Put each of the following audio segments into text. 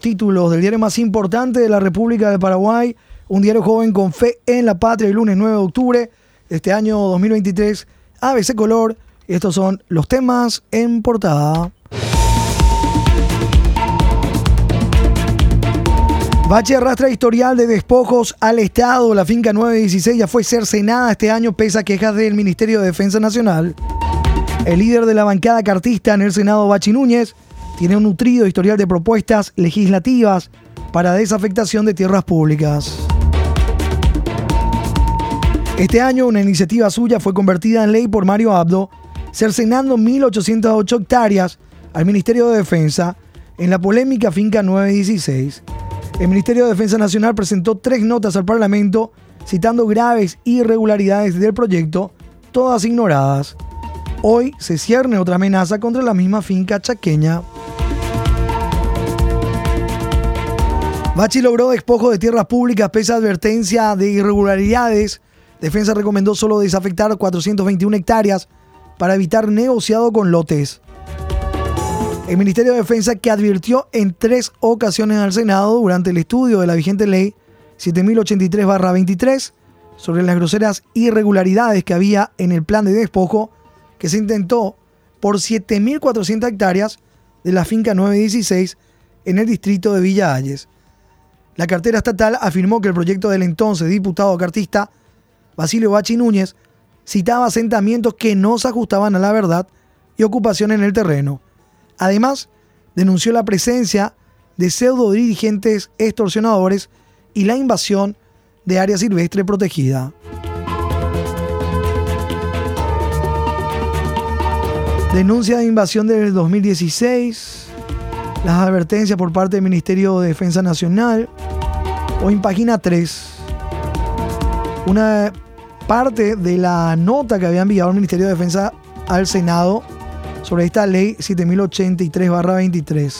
títulos del diario más importante de la República del Paraguay, un diario joven con fe en la patria, el lunes 9 de octubre de este año 2023, ABC Color. Estos son los temas en portada. Bache arrastra historial de despojos al Estado. La finca 916 ya fue cercenada este año pese a quejas del Ministerio de Defensa Nacional. El líder de la bancada cartista en el Senado, Bachi Núñez, tiene un nutrido historial de propuestas legislativas para desafectación de tierras públicas. Este año una iniciativa suya fue convertida en ley por Mario Abdo, cercenando 1.808 hectáreas al Ministerio de Defensa en la polémica finca 916. El Ministerio de Defensa Nacional presentó tres notas al Parlamento citando graves irregularidades del proyecto, todas ignoradas. Hoy se cierne otra amenaza contra la misma finca chaqueña. Bachi logró despojo de tierras públicas pese a advertencia de irregularidades. Defensa recomendó solo desafectar 421 hectáreas para evitar negociado con lotes. El Ministerio de Defensa que advirtió en tres ocasiones al Senado durante el estudio de la vigente ley 7083-23 sobre las groseras irregularidades que había en el plan de despojo que se intentó por 7.400 hectáreas de la finca 916 en el distrito de Villa Ayes. La cartera estatal afirmó que el proyecto del entonces diputado cartista Basilio Bachi Núñez citaba asentamientos que no se ajustaban a la verdad y ocupación en el terreno. Además, denunció la presencia de pseudo dirigentes extorsionadores y la invasión de área silvestre protegida. Denuncia de invasión del 2016 las advertencias por parte del Ministerio de Defensa Nacional. O en página 3, una parte de la nota que había enviado el Ministerio de Defensa al Senado sobre esta ley 7083-23.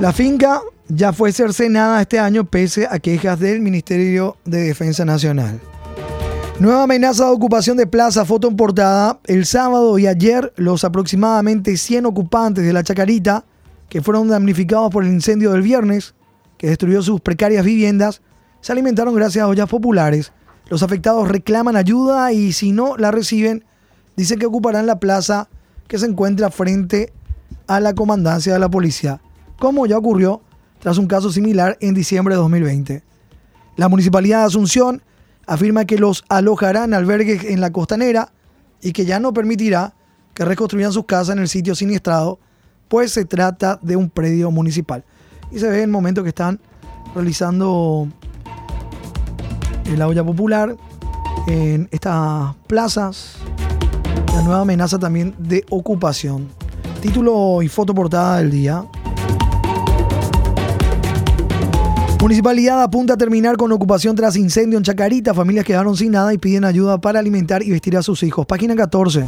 La finca ya fue cercenada este año pese a quejas del Ministerio de Defensa Nacional. Nueva amenaza de ocupación de plaza, foto en portada. El sábado y ayer, los aproximadamente 100 ocupantes de la Chacarita, que fueron damnificados por el incendio del viernes, que destruyó sus precarias viviendas, se alimentaron gracias a ollas populares. Los afectados reclaman ayuda y si no la reciben, dicen que ocuparán la plaza que se encuentra frente a la comandancia de la policía, como ya ocurrió tras un caso similar en diciembre de 2020. La Municipalidad de Asunción afirma que los alojarán albergues en la costanera y que ya no permitirá que reconstruyan sus casas en el sitio siniestrado, pues se trata de un predio municipal. Y se ve en el momento que están realizando el olla popular en estas plazas. La nueva amenaza también de ocupación. Título y foto portada del día. Municipalidad apunta a terminar con ocupación tras incendio en Chacarita. Familias quedaron sin nada y piden ayuda para alimentar y vestir a sus hijos. Página 14.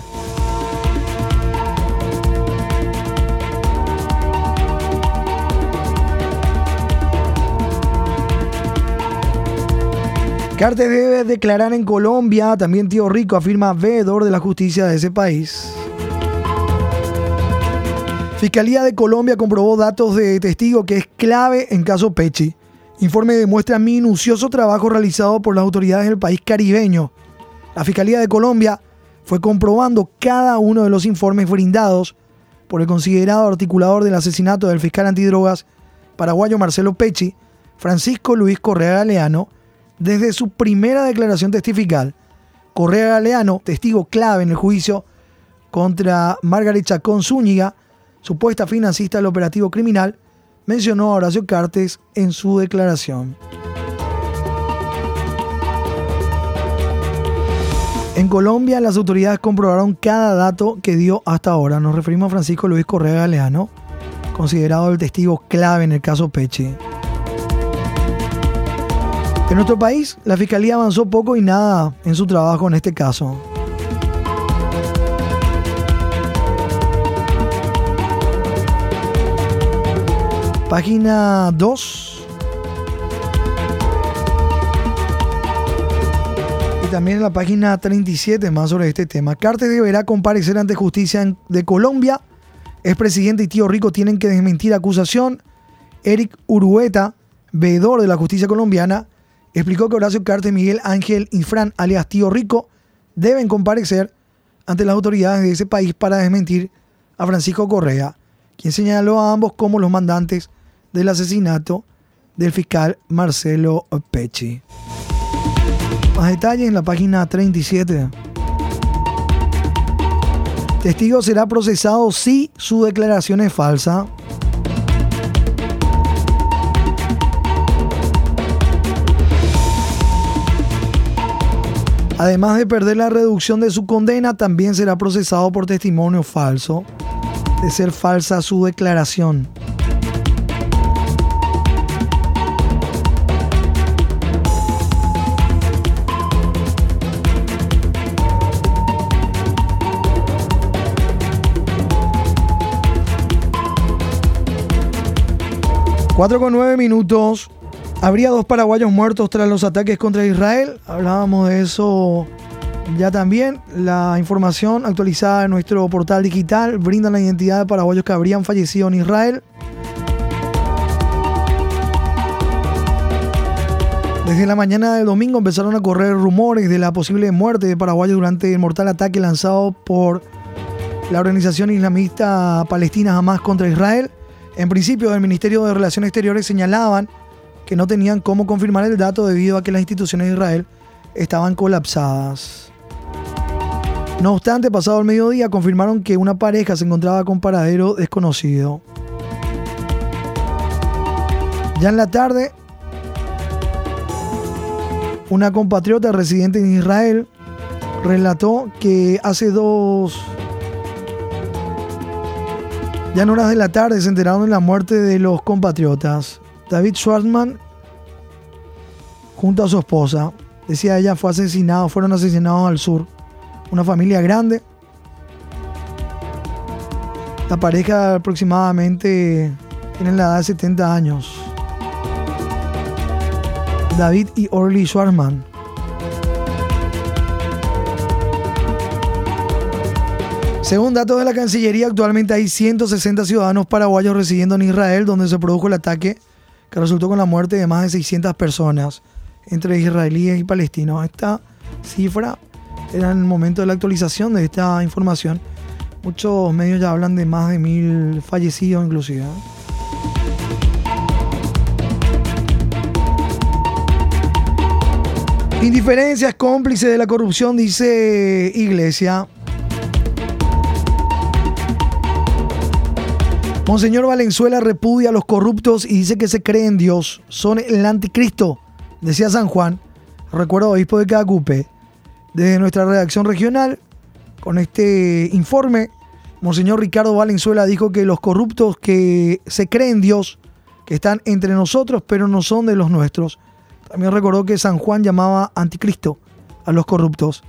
Cartes debe declarar en Colombia. También Tío Rico afirma veedor de la justicia de ese país. Fiscalía de Colombia comprobó datos de testigo que es clave en caso Pechi. Informe demuestra minucioso trabajo realizado por las autoridades del país caribeño. La Fiscalía de Colombia fue comprobando cada uno de los informes brindados por el considerado articulador del asesinato del fiscal antidrogas paraguayo Marcelo Pecci, Francisco Luis Correa Galeano, desde su primera declaración testifical. Correa Galeano, testigo clave en el juicio contra Margaret Chacón Zúñiga, supuesta financista del operativo criminal, mencionó a Horacio Cartes en su declaración. En Colombia las autoridades comprobaron cada dato que dio hasta ahora. Nos referimos a Francisco Luis Correa Galeano, considerado el testigo clave en el caso Peche. En nuestro país, la Fiscalía avanzó poco y nada en su trabajo en este caso. Página 2. también en la página 37 más sobre este tema. Cartes deberá comparecer ante justicia de Colombia. Es presidente y tío Rico tienen que desmentir acusación. Eric Urueta, veedor de la justicia colombiana, explicó que Horacio Cartes, Miguel Ángel y Fran, alias tío Rico, deben comparecer ante las autoridades de ese país para desmentir a Francisco Correa, quien señaló a ambos como los mandantes del asesinato del fiscal Marcelo Pecci. Más detalles en la página 37. Testigo será procesado si su declaración es falsa. Además de perder la reducción de su condena, también será procesado por testimonio falso, de ser falsa su declaración. 4 con 9 minutos. Habría dos paraguayos muertos tras los ataques contra Israel. Hablábamos de eso ya también. La información actualizada en nuestro portal digital brinda la identidad de paraguayos que habrían fallecido en Israel. Desde la mañana del domingo empezaron a correr rumores de la posible muerte de paraguayos durante el mortal ataque lanzado por la organización islamista palestina Hamas contra Israel. En principio, del Ministerio de Relaciones Exteriores señalaban que no tenían cómo confirmar el dato debido a que las instituciones de Israel estaban colapsadas. No obstante, pasado el mediodía confirmaron que una pareja se encontraba con paradero desconocido. Ya en la tarde, una compatriota residente en Israel relató que hace dos ya en horas de la tarde se enteraron de la muerte de los compatriotas. David Schwartzman, junto a su esposa, decía ella, fue asesinado, fueron asesinados al sur. Una familia grande. La pareja aproximadamente tiene la edad de 70 años. David y Orly Schwartzman. Según datos de la Cancillería, actualmente hay 160 ciudadanos paraguayos residiendo en Israel, donde se produjo el ataque que resultó con la muerte de más de 600 personas, entre israelíes y palestinos. Esta cifra era en el momento de la actualización de esta información. Muchos medios ya hablan de más de mil fallecidos inclusive. Indiferencia es cómplice de la corrupción, dice Iglesia. Monseñor Valenzuela repudia a los corruptos y dice que se cree en Dios. Son el anticristo, decía San Juan. Recuerdo obispo de Cacupe. Desde nuestra redacción regional, con este informe, Monseñor Ricardo Valenzuela dijo que los corruptos que se creen en Dios, que están entre nosotros, pero no son de los nuestros. También recordó que San Juan llamaba anticristo a los corruptos.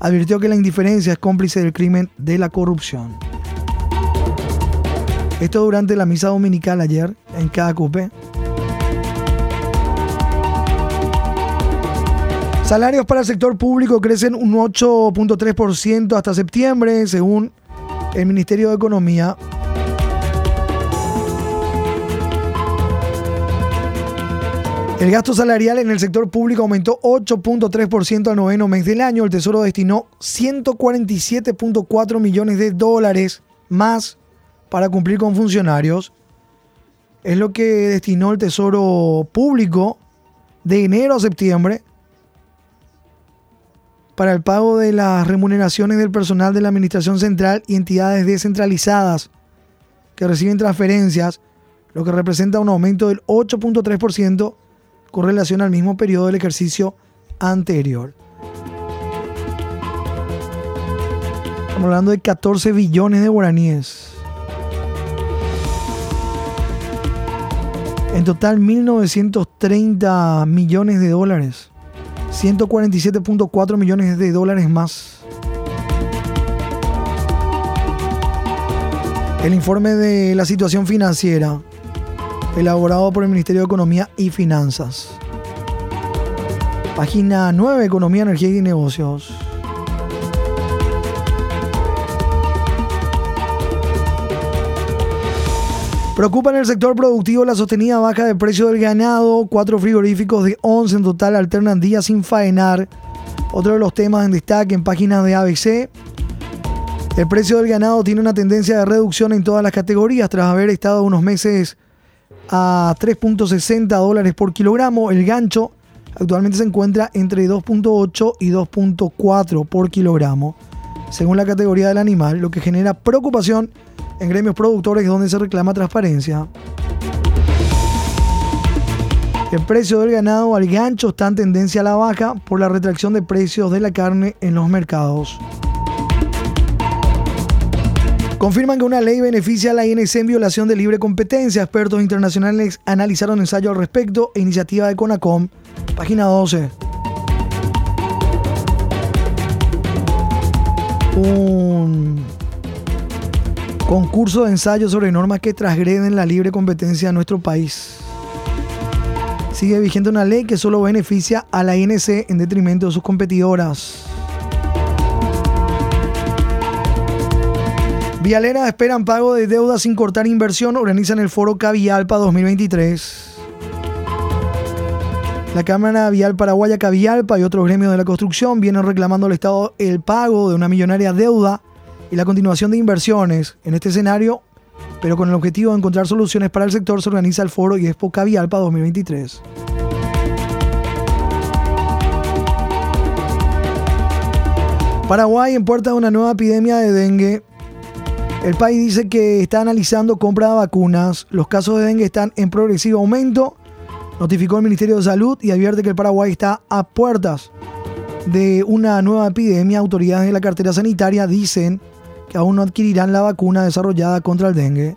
Advirtió que la indiferencia es cómplice del crimen de la corrupción. Esto durante la misa dominical ayer en cada cupé. Salarios para el sector público crecen un 8.3% hasta septiembre, según el Ministerio de Economía. El gasto salarial en el sector público aumentó 8.3% al noveno mes del año. El Tesoro destinó 147.4 millones de dólares más para cumplir con funcionarios. Es lo que destinó el Tesoro Público de enero a septiembre para el pago de las remuneraciones del personal de la Administración Central y entidades descentralizadas que reciben transferencias, lo que representa un aumento del 8.3% con relación al mismo periodo del ejercicio anterior. Estamos hablando de 14 billones de guaraníes. En total, 1.930 millones de dólares. 147.4 millones de dólares más. El informe de la situación financiera, elaborado por el Ministerio de Economía y Finanzas. Página 9, Economía, Energía y Negocios. Preocupa en el sector productivo la sostenida baja de precio del ganado. Cuatro frigoríficos de 11 en total alternan días sin faenar. Otro de los temas en destaque en páginas de ABC. El precio del ganado tiene una tendencia de reducción en todas las categorías tras haber estado unos meses a 3.60 dólares por kilogramo. El gancho actualmente se encuentra entre 2.8 y 2.4 por kilogramo, según la categoría del animal, lo que genera preocupación en gremios productores donde se reclama transparencia. El precio del ganado al gancho está en tendencia a la baja por la retracción de precios de la carne en los mercados. Confirman que una ley beneficia a la INC en violación de libre competencia. Expertos internacionales analizaron ensayo al respecto e iniciativa de CONACOM. Página 12. Un concurso de ensayo sobre normas que transgreden la libre competencia en nuestro país. Sigue vigente una ley que solo beneficia a la INC en detrimento de sus competidoras. Vialeras esperan pago de deuda sin cortar inversión. Organizan el foro Cavialpa 2023. La Cámara Vial Paraguaya Cavialpa y otros gremios de la construcción vienen reclamando al Estado el pago de una millonaria deuda y la continuación de inversiones. En este escenario, pero con el objetivo de encontrar soluciones para el sector, se organiza el foro y Expo Cavialpa 2023. Paraguay en puerta de una nueva epidemia de dengue. El país dice que está analizando compra de vacunas. Los casos de dengue están en progresivo aumento, notificó el Ministerio de Salud y advierte que el Paraguay está a puertas de una nueva epidemia. Autoridades de la cartera sanitaria dicen que aún no adquirirán la vacuna desarrollada contra el dengue.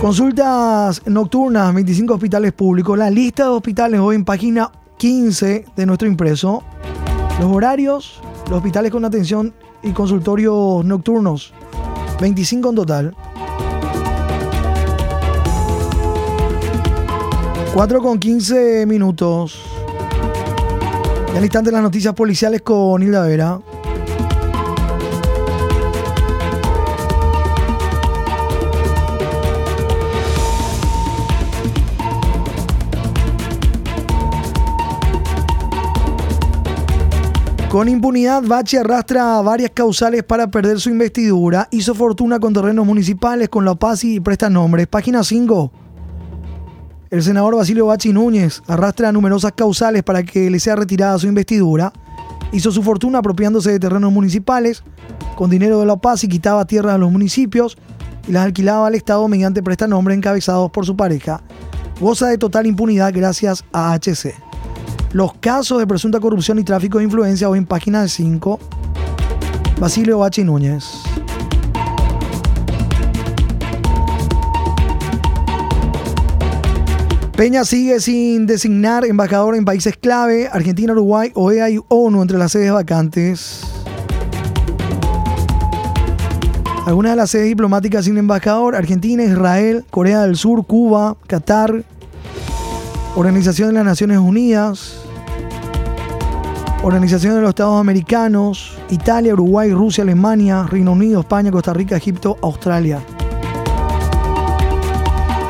Consultas nocturnas, 25 hospitales públicos. La lista de hospitales hoy en página 15 de nuestro impreso. Los horarios, los hospitales con atención y consultorios nocturnos. 25 en total. 4 con 15 minutos. Y al instante las noticias policiales con Hilda Vera. Con impunidad, Bachi arrastra varias causales para perder su investidura. Hizo fortuna con terrenos municipales, con la paz y presta nombres. Página 5. El senador Basilio Bachi Núñez arrastra numerosas causales para que le sea retirada su investidura. Hizo su fortuna apropiándose de terrenos municipales con dinero de la paz y quitaba tierras a los municipios y las alquilaba al Estado mediante prestanombres encabezados por su pareja. Goza de total impunidad gracias a HC. Los casos de presunta corrupción y tráfico de influencia hoy en página 5. Basilio Bachi Núñez. Peña sigue sin designar embajador en países clave, Argentina, Uruguay, OEA y ONU entre las sedes vacantes. Algunas de las sedes diplomáticas sin embajador, Argentina, Israel, Corea del Sur, Cuba, Qatar, Organización de las Naciones Unidas, Organización de los Estados Americanos, Italia, Uruguay, Rusia, Alemania, Reino Unido, España, Costa Rica, Egipto, Australia.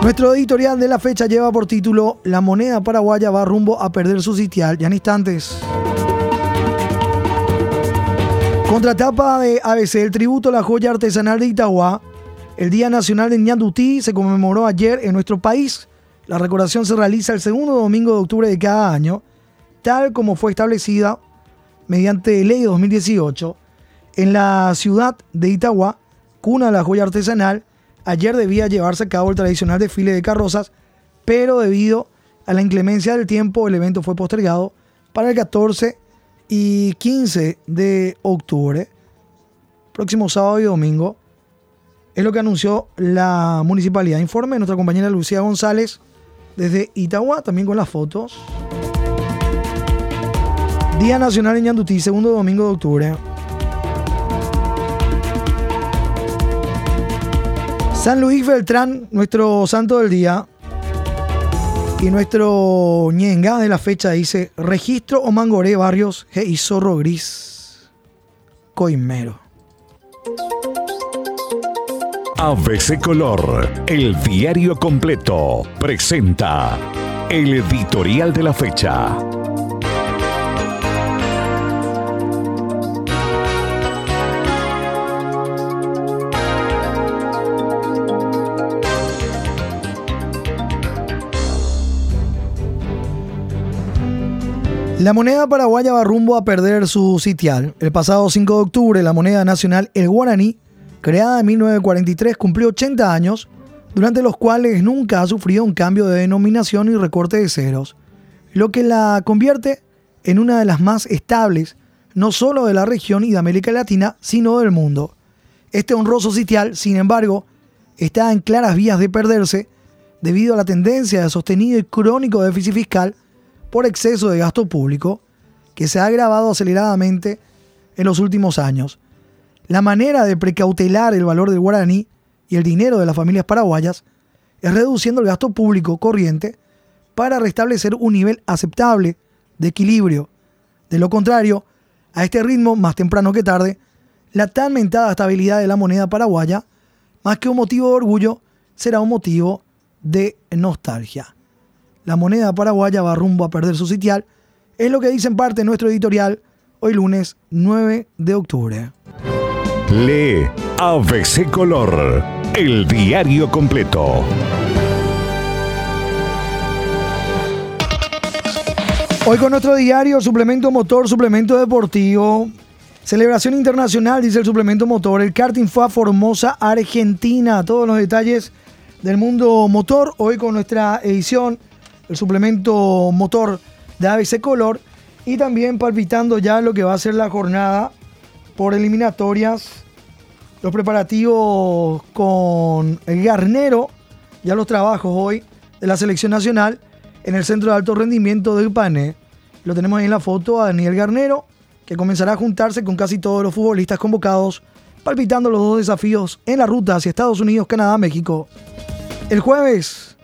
Nuestro editorial de la fecha lleva por título La moneda paraguaya va rumbo a perder su sitial. Ya en instantes. Contratapa de ABC, el tributo a la joya artesanal de Itagua. El Día Nacional de Ñandutí se conmemoró ayer en nuestro país. La recordación se realiza el segundo domingo de octubre de cada año, tal como fue establecida mediante ley 2018 en la ciudad de Itagua, cuna de la joya artesanal. Ayer debía llevarse a cabo el tradicional desfile de carrozas, pero debido a la inclemencia del tiempo, el evento fue postergado para el 14 y 15 de octubre, próximo sábado y domingo. Es lo que anunció la municipalidad. Informe nuestra compañera Lucía González desde Itagua, también con las fotos. Día Nacional en Ñandutí, segundo domingo de octubre. San Luis Beltrán, nuestro santo del día. Y nuestro ñenga de la fecha dice registro o mangoré barrios y zorro gris coimero. ABC Color, el diario completo, presenta el editorial de la fecha. La moneda paraguaya va rumbo a perder su sitial. El pasado 5 de octubre, la moneda nacional, el guaraní, creada en 1943, cumplió 80 años, durante los cuales nunca ha sufrido un cambio de denominación y recorte de ceros, lo que la convierte en una de las más estables, no solo de la región y de América Latina, sino del mundo. Este honroso sitial, sin embargo, está en claras vías de perderse debido a la tendencia de sostenido y crónico déficit fiscal por exceso de gasto público que se ha agravado aceleradamente en los últimos años. La manera de precautelar el valor del guaraní y el dinero de las familias paraguayas es reduciendo el gasto público corriente para restablecer un nivel aceptable de equilibrio. De lo contrario, a este ritmo, más temprano que tarde, la tan mentada estabilidad de la moneda paraguaya, más que un motivo de orgullo, será un motivo de nostalgia la moneda paraguaya va rumbo a perder su sitial, es lo que dice en parte nuestro editorial hoy lunes 9 de octubre. Lee ABC Color, el diario completo. Hoy con nuestro diario, suplemento motor, suplemento deportivo. Celebración internacional, dice el suplemento motor. El karting fue a Formosa, Argentina. Todos los detalles del mundo motor. Hoy con nuestra edición el suplemento motor de ABC Color y también palpitando ya lo que va a ser la jornada por eliminatorias, los preparativos con el Garnero, ya los trabajos hoy de la selección nacional en el centro de alto rendimiento del PANE. Lo tenemos ahí en la foto a Daniel Garnero, que comenzará a juntarse con casi todos los futbolistas convocados, palpitando los dos desafíos en la ruta hacia Estados Unidos, Canadá, México. El jueves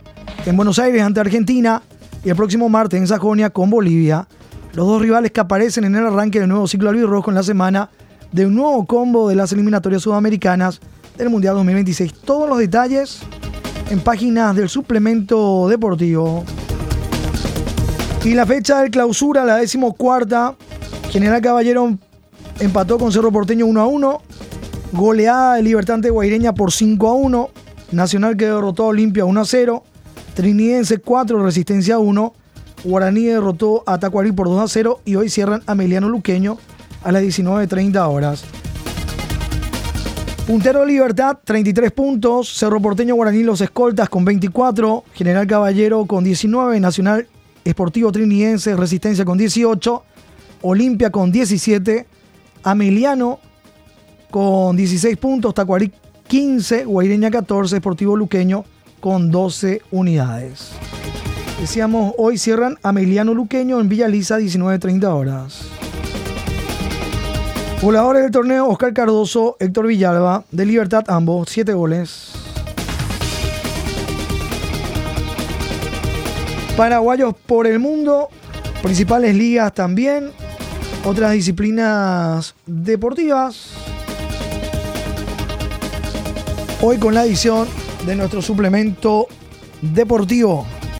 en Buenos Aires ante Argentina y el próximo martes en Sajonia con Bolivia. Los dos rivales que aparecen en el arranque del nuevo ciclo albirrojo en la semana de un nuevo combo de las eliminatorias sudamericanas del Mundial 2026. Todos los detalles en páginas del suplemento deportivo. Y la fecha de clausura, la decimocuarta, General Caballero empató con Cerro Porteño 1 a 1. Goleada de Libertante Guaireña por 5 a 1. Nacional que derrotó a Olimpia 1 a 0. Trinidense 4, Resistencia 1. Guaraní derrotó a Tacuarí por 2 a 0 y hoy cierran a Meliano Luqueño a las 19.30 horas. Puntero Libertad, 33 puntos. Cerro Porteño Guaraní Los Escoltas con 24. General Caballero con 19. Nacional Esportivo Trinidense Resistencia con 18. Olimpia con 17. Ameliano con 16 puntos. Tacuarí 15. Guaireña 14. Esportivo Luqueño con 12 unidades. Decíamos, hoy cierran Ameliano Luqueño en Villa Lisa, 19.30 horas. Voladores del torneo, Oscar Cardoso, Héctor Villalba, de Libertad ambos, 7 goles. Paraguayos por el mundo, principales ligas también, otras disciplinas deportivas. Hoy con la edición de nuestro suplemento deportivo.